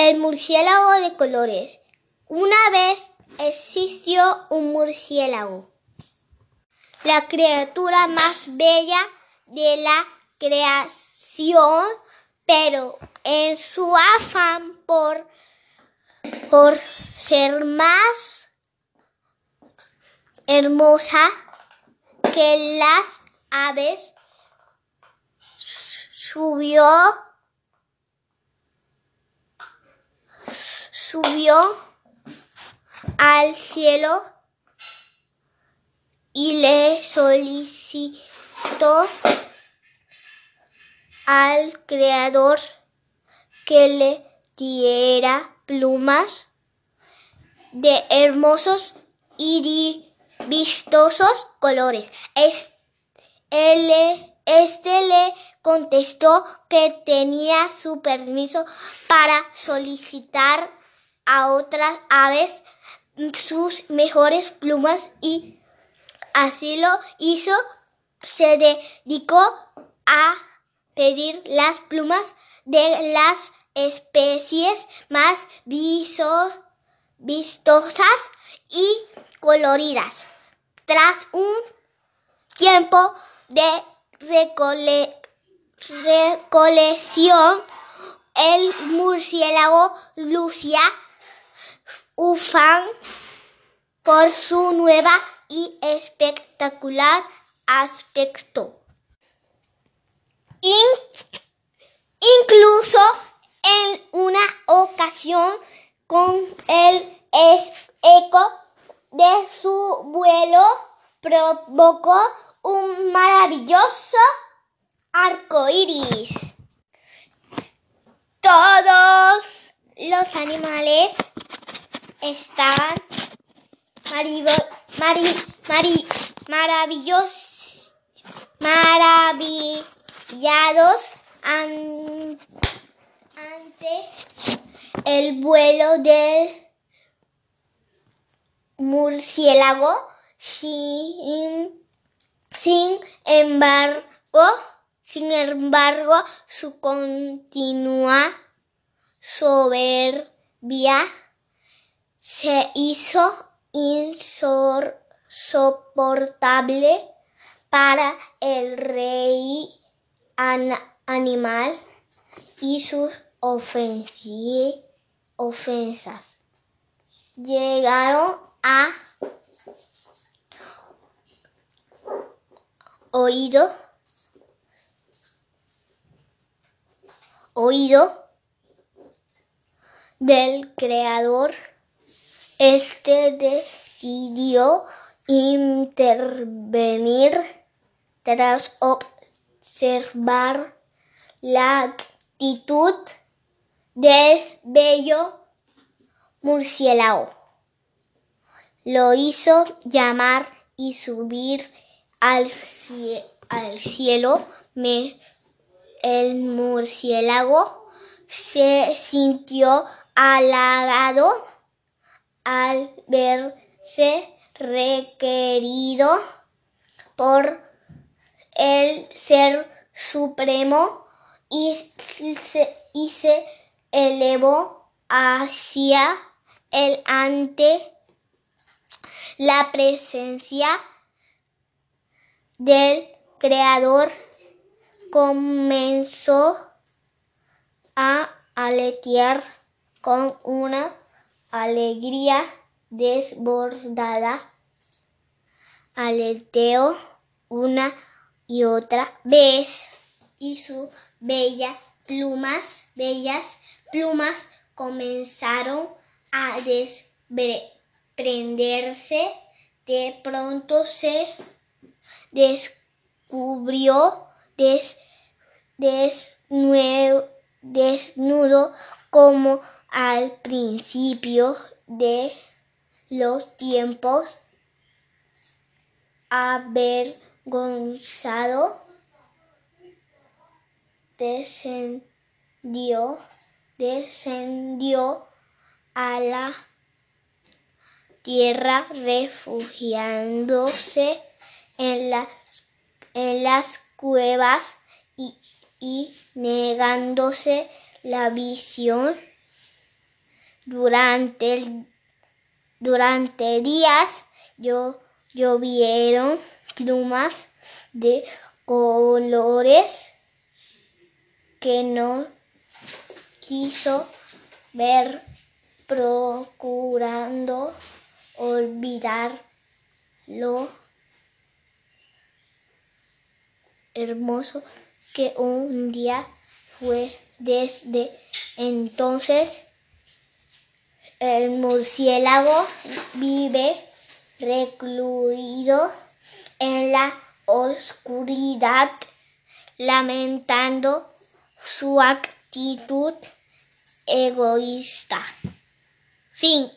El murciélago de colores. Una vez existió un murciélago, la criatura más bella de la creación, pero en su afán por, por ser más hermosa que las aves, subió subió al cielo y le solicitó al Creador que le diera plumas de hermosos y vistosos colores. Este le contestó que tenía su permiso para solicitar a otras aves sus mejores plumas y así lo hizo. Se dedicó a pedir las plumas de las especies más vistosas y coloridas. Tras un tiempo de recolección, el murciélago Lucia ufan por su nueva y espectacular aspecto. incluso en una ocasión con el eco de su vuelo provocó un maravilloso arco iris. Todos los animales estaban maravillosos, maravillados ante el vuelo del murciélago. Sin, sin embargo, sin embargo, su continua soberbia se hizo insoportable para el rey animal y sus ofensas. Llegaron a oído oído del creador este decidió intervenir tras observar la actitud del bello murciélago. Lo hizo llamar y subir al, cielo. el murciélago se sintió halagado al verse requerido por el Ser Supremo y se, elevó hacia el ante la presencia del Creador. Comenzó a aletear con una alegría desbordada, aleteó una y otra vez y sus bellas plumas, bellas plumas comenzaron a desprenderse. De pronto se descubrió desnudo como al principio de los tiempos avergonzado descendió descendió a la tierra refugiándose en las, en las cuevas y, y negándose la visión durante, durante días yo, llovieron plumas de colores que no quiso ver procurando olvidar lo hermoso que un día fue desde entonces el murciélago vive recluido en la oscuridad, lamentando su actitud egoísta. Fin.